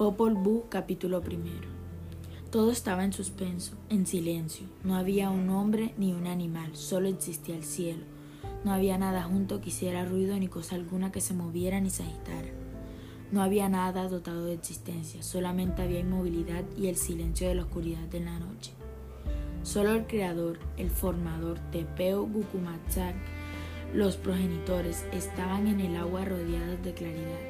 Popol Vuh, capítulo primero. Todo estaba en suspenso, en silencio. No había un hombre ni un animal, solo existía el cielo. No había nada junto que hiciera ruido ni cosa alguna que se moviera ni se agitara. No había nada dotado de existencia, solamente había inmovilidad y el silencio de la oscuridad de la noche. Solo el creador, el formador, Tepeo Gukumatzak, los progenitores, estaban en el agua rodeados de claridad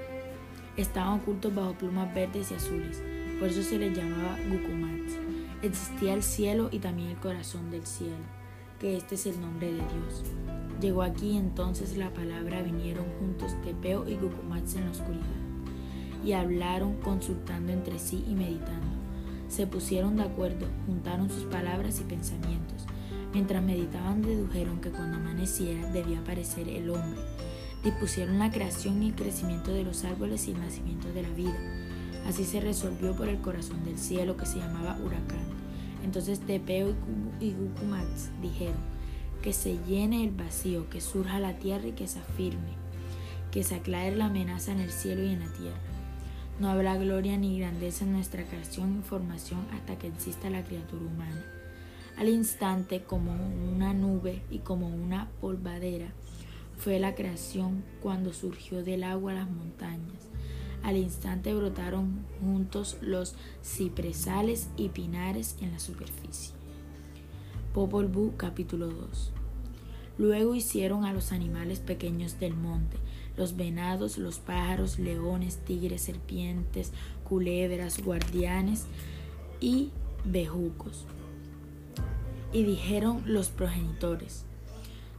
estaban ocultos bajo plumas verdes y azules, por eso se les llamaba Gukumats. Existía el cielo y también el corazón del cielo, que este es el nombre de Dios. Llegó aquí entonces la palabra, vinieron juntos Tepeo y Gukumats en la oscuridad, y hablaron consultando entre sí y meditando. Se pusieron de acuerdo, juntaron sus palabras y pensamientos. Mientras meditaban dedujeron que cuando amaneciera debía aparecer el hombre dispusieron la creación y el crecimiento de los árboles y el nacimiento de la vida. Así se resolvió por el corazón del cielo que se llamaba huracán. Entonces Tepeo y Gukumats dijeron, que se llene el vacío, que surja la tierra y que se afirme, que se aclare la amenaza en el cielo y en la tierra. No habrá gloria ni grandeza en nuestra creación y formación hasta que exista la criatura humana. Al instante, como una nube y como una polvadera, fue la creación cuando surgió del agua las montañas. Al instante brotaron juntos los cipresales y pinares en la superficie. Popol Vuh capítulo 2 Luego hicieron a los animales pequeños del monte, los venados, los pájaros, leones, tigres, serpientes, culebras, guardianes y bejucos. Y dijeron los progenitores,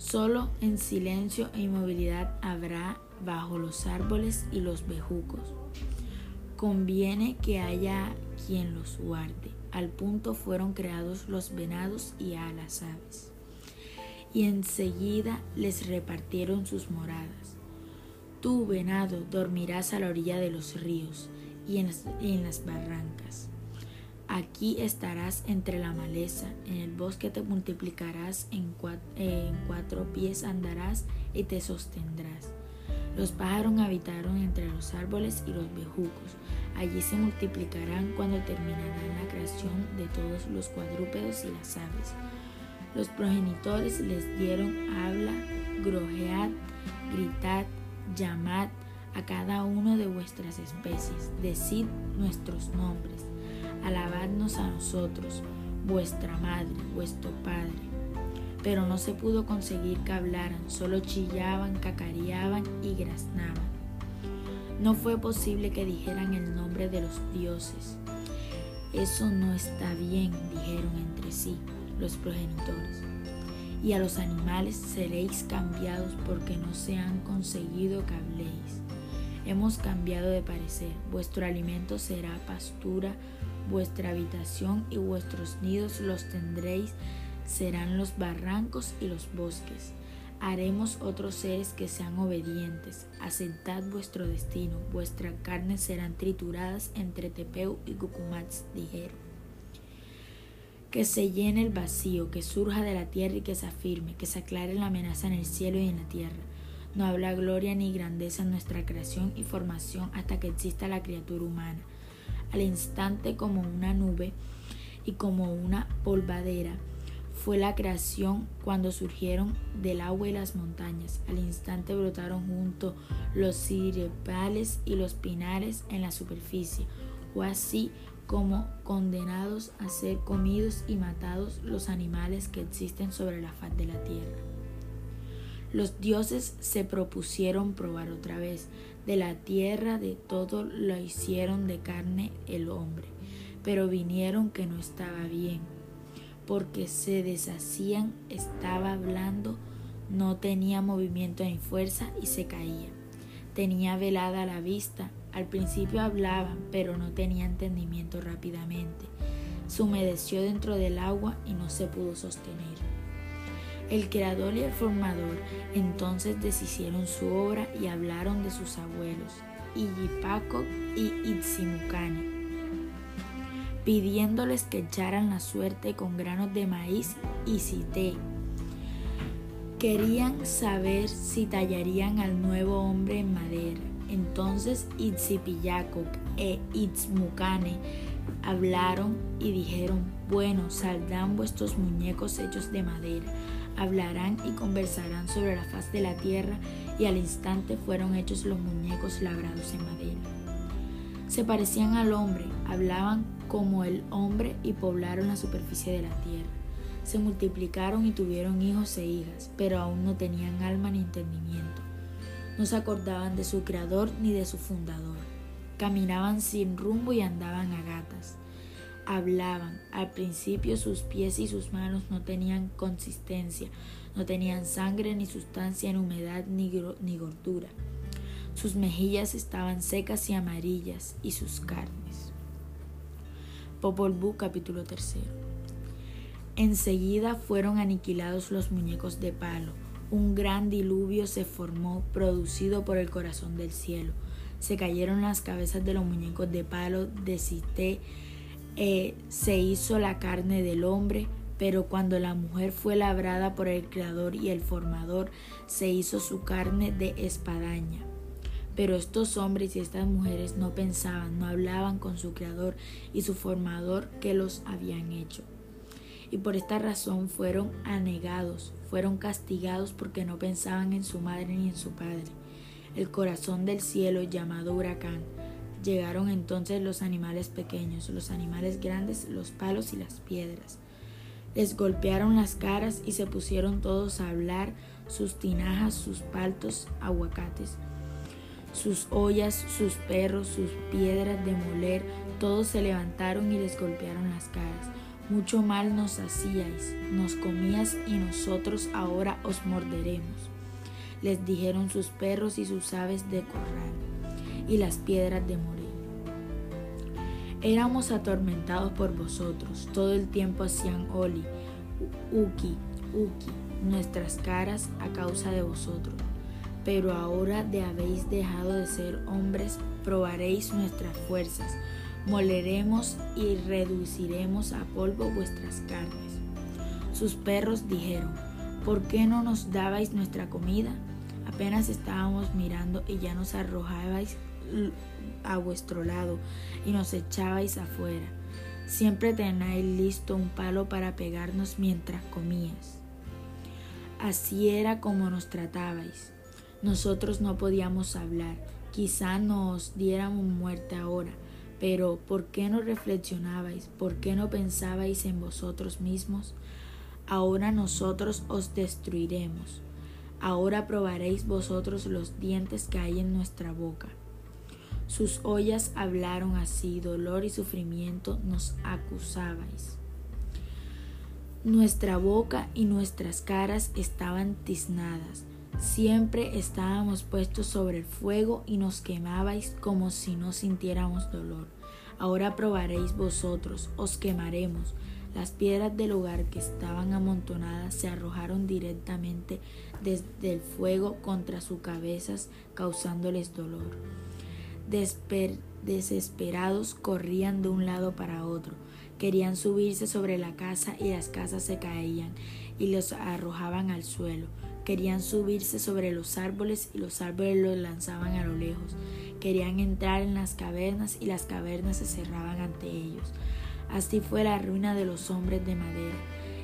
Solo en silencio e inmovilidad habrá bajo los árboles y los bejucos. Conviene que haya quien los guarde. Al punto fueron creados los venados y a las aves. Y enseguida les repartieron sus moradas. Tú, venado, dormirás a la orilla de los ríos y en las, en las barrancas. Aquí estarás entre la maleza, en el bosque te multiplicarás, en cuatro, pies andarás y te sostendrás. Los pájaros habitaron entre los árboles y los bejucos. Allí se multiplicarán cuando terminarán la creación de todos los cuadrúpedos y las aves. Los progenitores les dieron habla, grojead, gritad, llamad a cada uno de vuestras especies, decid nuestros nombres alabadnos a nosotros, vuestra madre, vuestro padre. Pero no se pudo conseguir que hablaran, solo chillaban, cacareaban y graznaban. No fue posible que dijeran el nombre de los dioses. Eso no está bien, dijeron entre sí los progenitores. Y a los animales seréis cambiados porque no se han conseguido que habléis. Hemos cambiado de parecer. Vuestro alimento será pastura Vuestra habitación y vuestros nidos los tendréis, serán los barrancos y los bosques. Haremos otros seres que sean obedientes. Aceptad vuestro destino. Vuestras carnes serán trituradas entre Tepeu y Cucumats, dijeron. Que se llene el vacío, que surja de la tierra y que se afirme, que se aclare la amenaza en el cielo y en la tierra. No habla gloria ni grandeza en nuestra creación y formación hasta que exista la criatura humana al instante como una nube y como una polvadera. Fue la creación cuando surgieron del agua y las montañas. Al instante brotaron junto los cirepales y los pinares en la superficie, o así como condenados a ser comidos y matados los animales que existen sobre la faz de la tierra. Los dioses se propusieron probar otra vez, de la tierra de todo lo hicieron de carne el hombre, pero vinieron que no estaba bien, porque se deshacían, estaba hablando, no tenía movimiento ni fuerza y se caía. Tenía velada la vista, al principio hablaban, pero no tenía entendimiento rápidamente. Se humedeció dentro del agua y no se pudo sostener. El creador y el formador entonces deshicieron su obra y hablaron de sus abuelos, Iyipaco y Itzimucane, pidiéndoles que echaran la suerte con granos de maíz y cité. Querían saber si tallarían al nuevo hombre en madera. Entonces Itzipiyacoc e Itzmucane hablaron y dijeron, bueno, saldrán vuestros muñecos hechos de madera, hablarán y conversarán sobre la faz de la tierra, y al instante fueron hechos los muñecos labrados en madera. Se parecían al hombre, hablaban como el hombre y poblaron la superficie de la tierra. Se multiplicaron y tuvieron hijos e hijas, pero aún no tenían alma ni entendimiento. No se acordaban de su creador ni de su fundador. Caminaban sin rumbo y andaban a gatas hablaban. Al principio sus pies y sus manos no tenían consistencia, no tenían sangre ni sustancia ni humedad ni, ni gordura. Sus mejillas estaban secas y amarillas y sus carnes. Popol Vuh capítulo 3. Enseguida fueron aniquilados los muñecos de palo. Un gran diluvio se formó, producido por el corazón del cielo. Se cayeron las cabezas de los muñecos de palo de Cité eh, se hizo la carne del hombre, pero cuando la mujer fue labrada por el Creador y el Formador, se hizo su carne de espadaña. Pero estos hombres y estas mujeres no pensaban, no hablaban con su Creador y su Formador que los habían hecho. Y por esta razón fueron anegados, fueron castigados porque no pensaban en su madre ni en su padre. El corazón del cielo llamado huracán Llegaron entonces los animales pequeños, los animales grandes, los palos y las piedras. Les golpearon las caras y se pusieron todos a hablar, sus tinajas, sus paltos, aguacates, sus ollas, sus perros, sus piedras de moler, todos se levantaron y les golpearon las caras. Mucho mal nos hacíais, nos comías y nosotros ahora os morderemos. Les dijeron sus perros y sus aves de corral y las piedras de morir. Éramos atormentados por vosotros, todo el tiempo hacían oli, uki, uki, nuestras caras a causa de vosotros. Pero ahora de habéis dejado de ser hombres, probaréis nuestras fuerzas, moleremos y reduciremos a polvo vuestras carnes. Sus perros dijeron, ¿por qué no nos dabais nuestra comida? Apenas estábamos mirando y ya nos arrojabais a vuestro lado y nos echabais afuera. Siempre tenéis listo un palo para pegarnos mientras comías. Así era como nos tratabais. Nosotros no podíamos hablar, quizá nos diéramos muerte ahora, pero ¿por qué no reflexionabais? ¿Por qué no pensabais en vosotros mismos? Ahora nosotros os destruiremos. Ahora probaréis vosotros los dientes que hay en nuestra boca. Sus ollas hablaron así, dolor y sufrimiento nos acusabais. Nuestra boca y nuestras caras estaban tiznadas. Siempre estábamos puestos sobre el fuego y nos quemabais como si no sintiéramos dolor. Ahora probaréis vosotros, os quemaremos. Las piedras del lugar que estaban amontonadas se arrojaron directamente desde el fuego contra sus cabezas, causándoles dolor desesperados corrían de un lado para otro. Querían subirse sobre la casa y las casas se caían y los arrojaban al suelo. Querían subirse sobre los árboles y los árboles los lanzaban a lo lejos. Querían entrar en las cavernas y las cavernas se cerraban ante ellos. Así fue la ruina de los hombres de madera.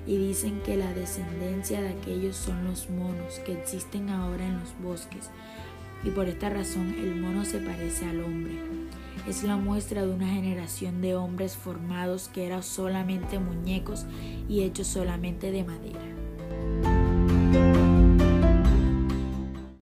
Y dicen que la descendencia de aquellos son los monos que existen ahora en los bosques y por esta razón el mono se parece al hombre. Es la muestra de una generación de hombres formados que eran solamente muñecos y hechos solamente de madera.